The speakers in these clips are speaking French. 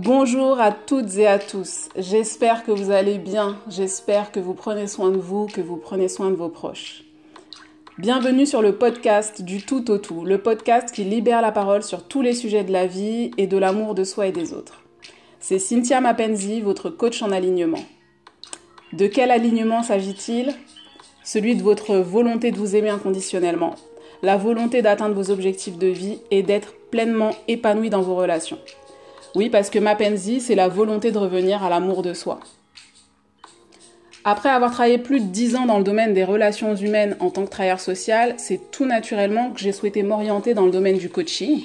Bonjour à toutes et à tous. J'espère que vous allez bien. J'espère que vous prenez soin de vous, que vous prenez soin de vos proches. Bienvenue sur le podcast du tout au tout, le podcast qui libère la parole sur tous les sujets de la vie et de l'amour de soi et des autres. C'est Cynthia Mapenzi, votre coach en alignement. De quel alignement s'agit-il? Celui de votre volonté de vous aimer inconditionnellement, la volonté d'atteindre vos objectifs de vie et d'être pleinement épanoui dans vos relations. Oui, parce que Mapenzi, c'est la volonté de revenir à l'amour de soi. Après avoir travaillé plus de 10 ans dans le domaine des relations humaines en tant que travailleur social, c'est tout naturellement que j'ai souhaité m'orienter dans le domaine du coaching,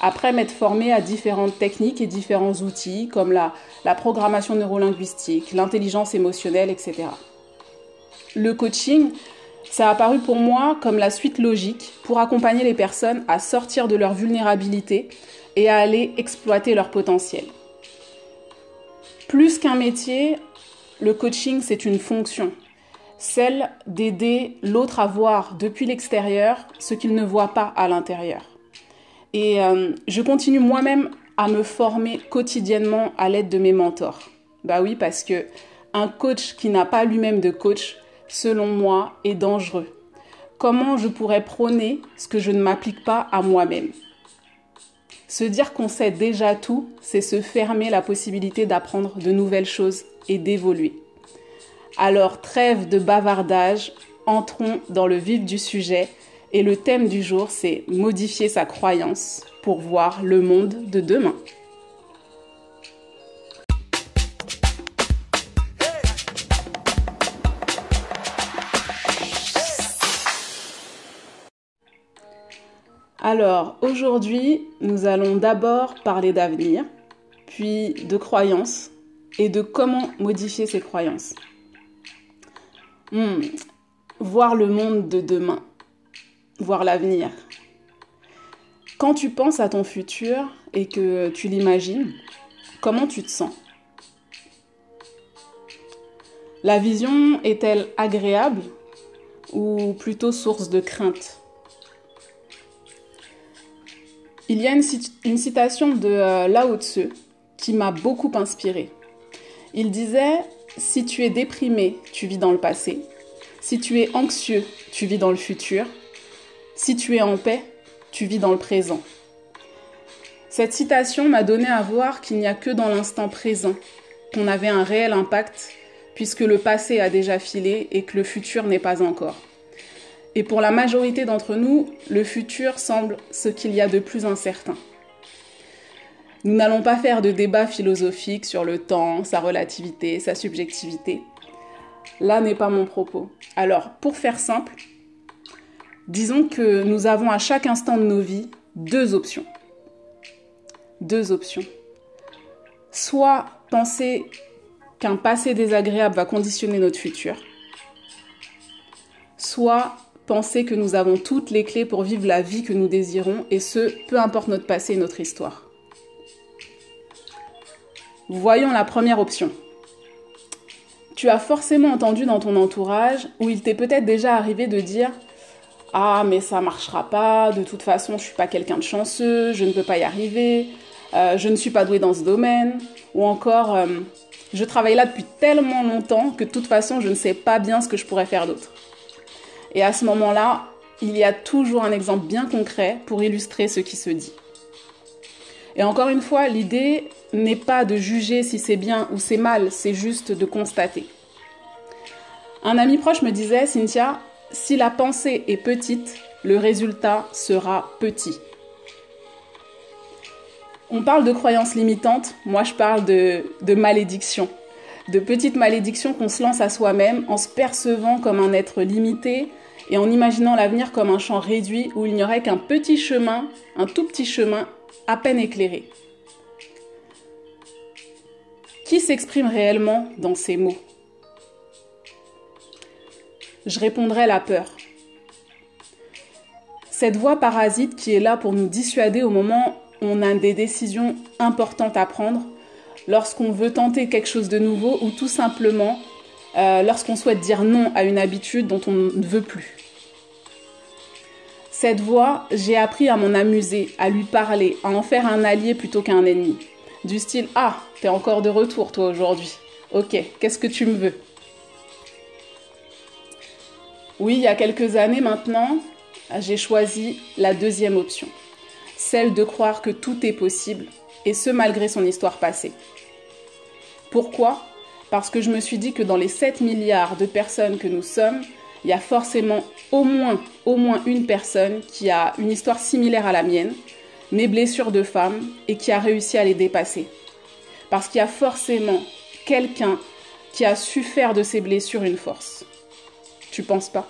après m'être formée à différentes techniques et différents outils comme la, la programmation neurolinguistique, l'intelligence émotionnelle, etc. Le coaching, ça a apparu pour moi comme la suite logique pour accompagner les personnes à sortir de leur vulnérabilité et à aller exploiter leur potentiel. Plus qu'un métier, le coaching, c'est une fonction, celle d'aider l'autre à voir depuis l'extérieur ce qu'il ne voit pas à l'intérieur. Et euh, je continue moi-même à me former quotidiennement à l'aide de mes mentors. Bah oui, parce que un coach qui n'a pas lui-même de coach, selon moi, est dangereux. Comment je pourrais prôner ce que je ne m'applique pas à moi-même? Se dire qu'on sait déjà tout, c'est se fermer la possibilité d'apprendre de nouvelles choses et d'évoluer. Alors trêve de bavardage, entrons dans le vif du sujet et le thème du jour c'est modifier sa croyance pour voir le monde de demain. Alors aujourd'hui, nous allons d'abord parler d'avenir, puis de croyances et de comment modifier ces croyances. Hmm, voir le monde de demain, voir l'avenir. Quand tu penses à ton futur et que tu l'imagines, comment tu te sens? La vision est-elle agréable ou plutôt source de crainte? Il y a une, citation de euh, Lao Tzu qui m'a beaucoup inspirée. Il disait Si tu es déprimé, tu vis dans le passé. Si tu es anxieux, tu vis dans le futur. Si tu es en paix, tu vis dans le présent. Cette citation m'a donné à voir qu'il n'y a que dans l'instant présent qu'on avait un réel impact, puisque le passé a déjà filé et que le futur n'est pas encore. Et pour la majorité d'entre nous, le futur semble ce qu'il y a de plus incertain. Nous n'allons pas faire de débat philosophique sur le temps, sa relativité, sa subjectivité. Là n'est pas mon propos. Alors, pour faire simple, disons que nous avons à chaque instant de nos vies deux options. Deux options. Soit penser qu'un passé désagréable va conditionner notre futur, soit penser que nous avons toutes les clés pour vivre la vie que nous désirons, et ce, peu importe notre passé et notre histoire. Voyons la première option. Tu as forcément entendu dans ton entourage, ou il t'est peut-être déjà arrivé de dire Ah, mais ça marchera pas, de toute façon, je suis pas quelqu'un de chanceux, je ne peux pas y arriver, euh, je ne suis pas doué dans ce domaine, ou encore euh, Je travaille là depuis tellement longtemps que de toute façon, je ne sais pas bien ce que je pourrais faire d'autre. Et à ce moment-là, il y a toujours un exemple bien concret pour illustrer ce qui se dit. Et encore une fois, l'idée n'est pas de juger si c'est bien ou c'est mal, c'est juste de constater. Un ami proche me disait, Cynthia, si la pensée est petite, le résultat sera petit. On parle de croyances limitantes, moi je parle de, de malédiction, de petites malédictions qu'on se lance à soi-même en se percevant comme un être limité et en imaginant l'avenir comme un champ réduit où il n'y aurait qu'un petit chemin, un tout petit chemin à peine éclairé. Qui s'exprime réellement dans ces mots? Je répondrai la peur. Cette voix parasite qui est là pour nous dissuader au moment où on a des décisions importantes à prendre, lorsqu'on veut tenter quelque chose de nouveau ou tout simplement euh, lorsqu'on souhaite dire non à une habitude dont on ne veut plus. Cette voix, j'ai appris à m'en amuser, à lui parler, à en faire un allié plutôt qu'un ennemi. Du style Ah, t'es encore de retour toi aujourd'hui. Ok, qu'est-ce que tu me veux? Oui, il y a quelques années maintenant, j'ai choisi la deuxième option, celle de croire que tout est possible, et ce malgré son histoire passée. Pourquoi? Parce que je me suis dit que dans les 7 milliards de personnes que nous sommes, il y a forcément au moins, au moins une personne qui a une histoire similaire à la mienne, mes blessures de femme, et qui a réussi à les dépasser. Parce qu'il y a forcément quelqu'un qui a su faire de ses blessures une force. Tu penses pas?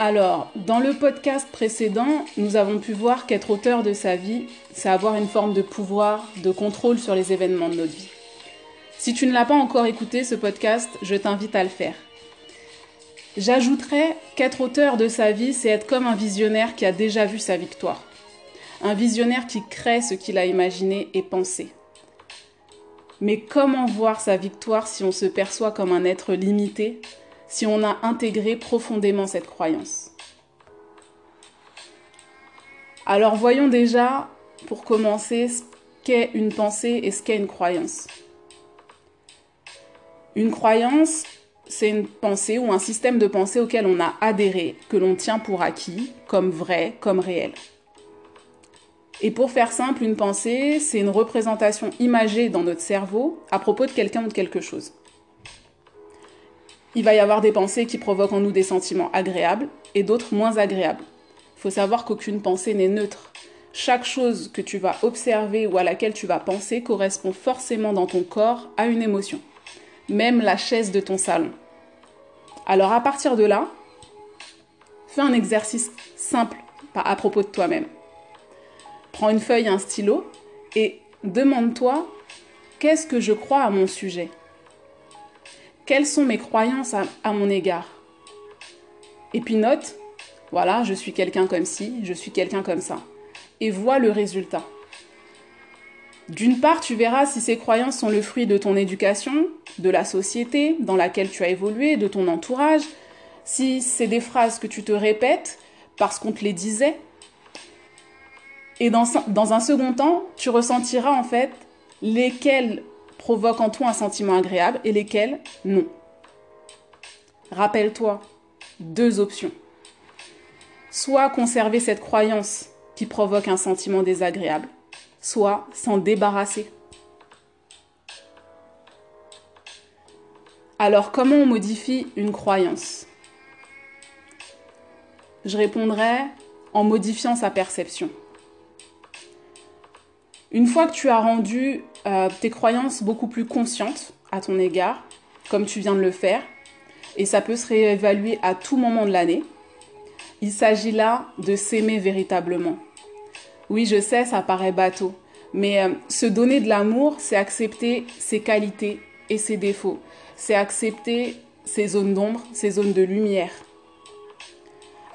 Alors, dans le podcast précédent, nous avons pu voir qu'être auteur de sa vie, c'est avoir une forme de pouvoir, de contrôle sur les événements de notre vie. Si tu ne l'as pas encore écouté, ce podcast, je t'invite à le faire. J'ajouterais qu'être auteur de sa vie, c'est être comme un visionnaire qui a déjà vu sa victoire. Un visionnaire qui crée ce qu'il a imaginé et pensé. Mais comment voir sa victoire si on se perçoit comme un être limité, si on a intégré profondément cette croyance. Alors voyons déjà, pour commencer, ce qu'est une pensée et ce qu'est une croyance. Une croyance, c'est une pensée ou un système de pensée auquel on a adhéré, que l'on tient pour acquis, comme vrai, comme réel. Et pour faire simple, une pensée, c'est une représentation imagée dans notre cerveau à propos de quelqu'un ou de quelque chose il va y avoir des pensées qui provoquent en nous des sentiments agréables et d'autres moins agréables. Il faut savoir qu'aucune pensée n'est neutre. Chaque chose que tu vas observer ou à laquelle tu vas penser correspond forcément dans ton corps à une émotion. Même la chaise de ton salon. Alors à partir de là, fais un exercice simple à propos de toi-même. Prends une feuille et un stylo et demande-toi qu'est-ce que je crois à mon sujet? Quelles sont mes croyances à, mon égard Et puis note, voilà, je suis quelqu'un comme ci, je suis quelqu'un comme ça. Et vois le résultat. D'une part, tu verras si ces croyances sont le fruit de ton éducation, de la société dans laquelle tu as évolué, de ton entourage, si c'est des phrases que tu te répètes parce qu'on te les disait. Et dans, un second temps, tu ressentiras en fait lesquelles provoquent en toi un sentiment agréable et lesquels non. Rappelle-toi, deux options. Soit conserver cette croyance qui provoque un sentiment désagréable, soit s'en débarrasser. Alors comment on modifie une croyance? Je répondrai en modifiant sa perception. Une fois que tu as rendu euh, tes croyances beaucoup plus conscientes à ton égard, comme tu viens de le faire, et ça peut se réévaluer à tout moment de l'année, il s'agit là de s'aimer véritablement. Oui, je sais, ça paraît bateau, mais euh, se donner de l'amour, c'est accepter ses qualités et ses défauts. C'est accepter ses zones d'ombre, ses zones de lumière.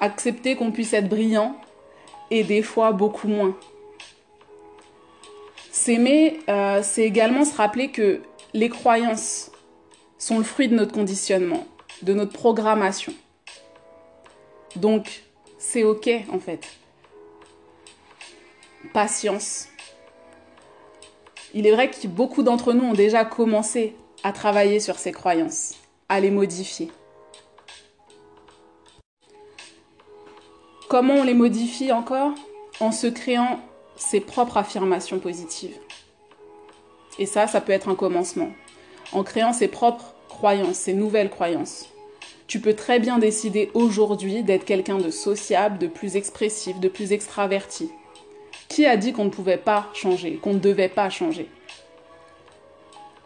Accepter qu'on puisse être brillant et des fois beaucoup moins. S'aimer, euh, c'est également se rappeler que les croyances sont le fruit de notre conditionnement, de notre programmation. Donc, c'est OK en fait. Patience. Il est vrai que beaucoup d'entre nous ont déjà commencé à travailler sur ces croyances, à les modifier. Comment on les modifie encore? En se créant ses propres affirmations positives. Et ça, ça peut être un commencement. En créant ses propres croyances, ses nouvelles croyances. Tu peux très bien décider aujourd'hui d'être quelqu'un de sociable, de plus expressif, de plus extraverti. Qui a dit qu'on ne pouvait pas changer, qu'on ne devait pas changer?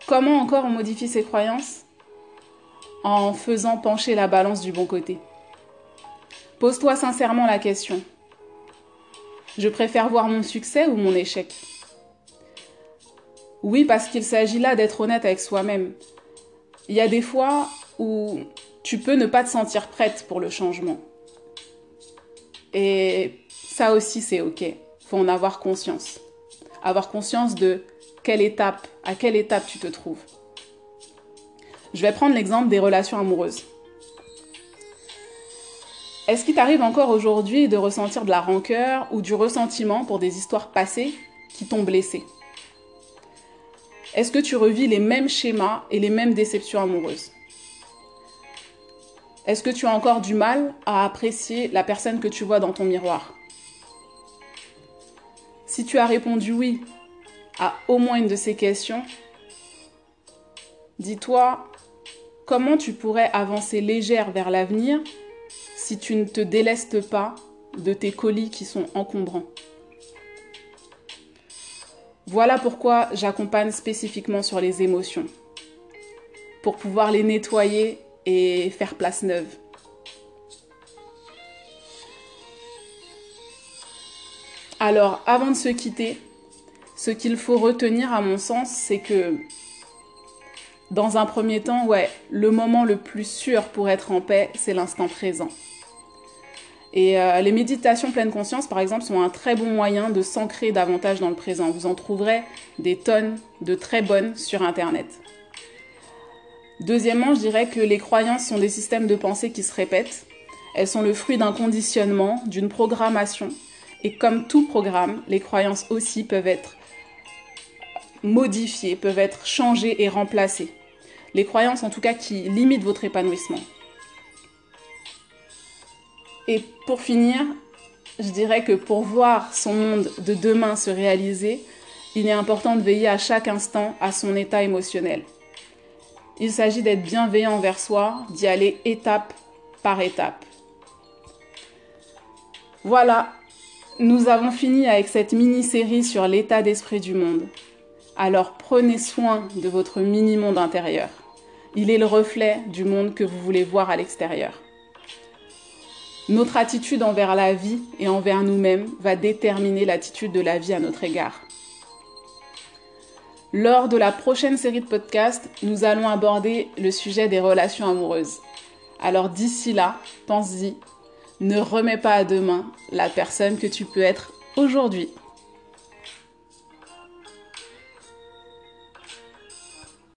Comment encore on modifie ses croyances? En faisant pencher la balance du bon côté. Pose-toi sincèrement la question. Je préfère voir mon succès ou mon échec. Oui, parce qu'il s'agit là d'être honnête avec soi-même. Il y a des fois où tu peux ne pas te sentir prête pour le changement. Et ça aussi, c'est OK. faut en avoir conscience. Avoir conscience de quelle étape, à quelle étape tu te trouves. Je vais prendre l'exemple des relations amoureuses. Est-ce qu'il t'arrive encore aujourd'hui de ressentir de la rancœur ou du ressentiment pour des histoires passées qui t'ont blessé? Est-ce que tu revis les mêmes schémas et les mêmes déceptions amoureuses? Est-ce que tu as encore du mal à apprécier la personne que tu vois dans ton miroir? Si tu as répondu oui à au moins une de ces questions, dis-toi comment tu pourrais avancer légère vers l'avenir si tu ne te délestes pas de tes colis qui sont encombrants. Voilà pourquoi j'accompagne spécifiquement sur les émotions, pour pouvoir les nettoyer et faire place neuve. Alors, avant de se quitter, ce qu'il faut retenir à mon sens, c'est que dans un premier temps, ouais, le moment le plus sûr pour être en paix, c'est l'instant présent. Et euh, les méditations pleine conscience, par exemple, sont un très bon moyen de s'ancrer davantage dans le présent. Vous en trouverez des tonnes de très bonnes sur Internet. Deuxièmement, je dirais que les croyances sont des systèmes de pensée qui se répètent. Elles sont le fruit d'un conditionnement, d'une programmation. Et comme tout programme, les croyances aussi peuvent être modifiées, peuvent être changées et remplacées. Les croyances en tout cas qui limitent votre épanouissement. Et pour finir, je dirais que pour voir son monde de demain se réaliser, il est important de veiller à chaque instant à son état émotionnel. Il s'agit d'être bienveillant envers soi, d'y aller étape par étape. Voilà, nous avons fini avec cette mini-série sur l'état d'esprit du monde. Alors prenez soin de votre mini-monde intérieur. Il est le reflet du monde que vous voulez voir à l'extérieur. Notre attitude envers la vie et envers nous-mêmes va déterminer l'attitude de la vie à notre égard. Lors de la prochaine série de podcasts, nous allons aborder le sujet des relations amoureuses. Alors d'ici là, pense-y, ne remets pas à demain la personne que tu peux être aujourd'hui.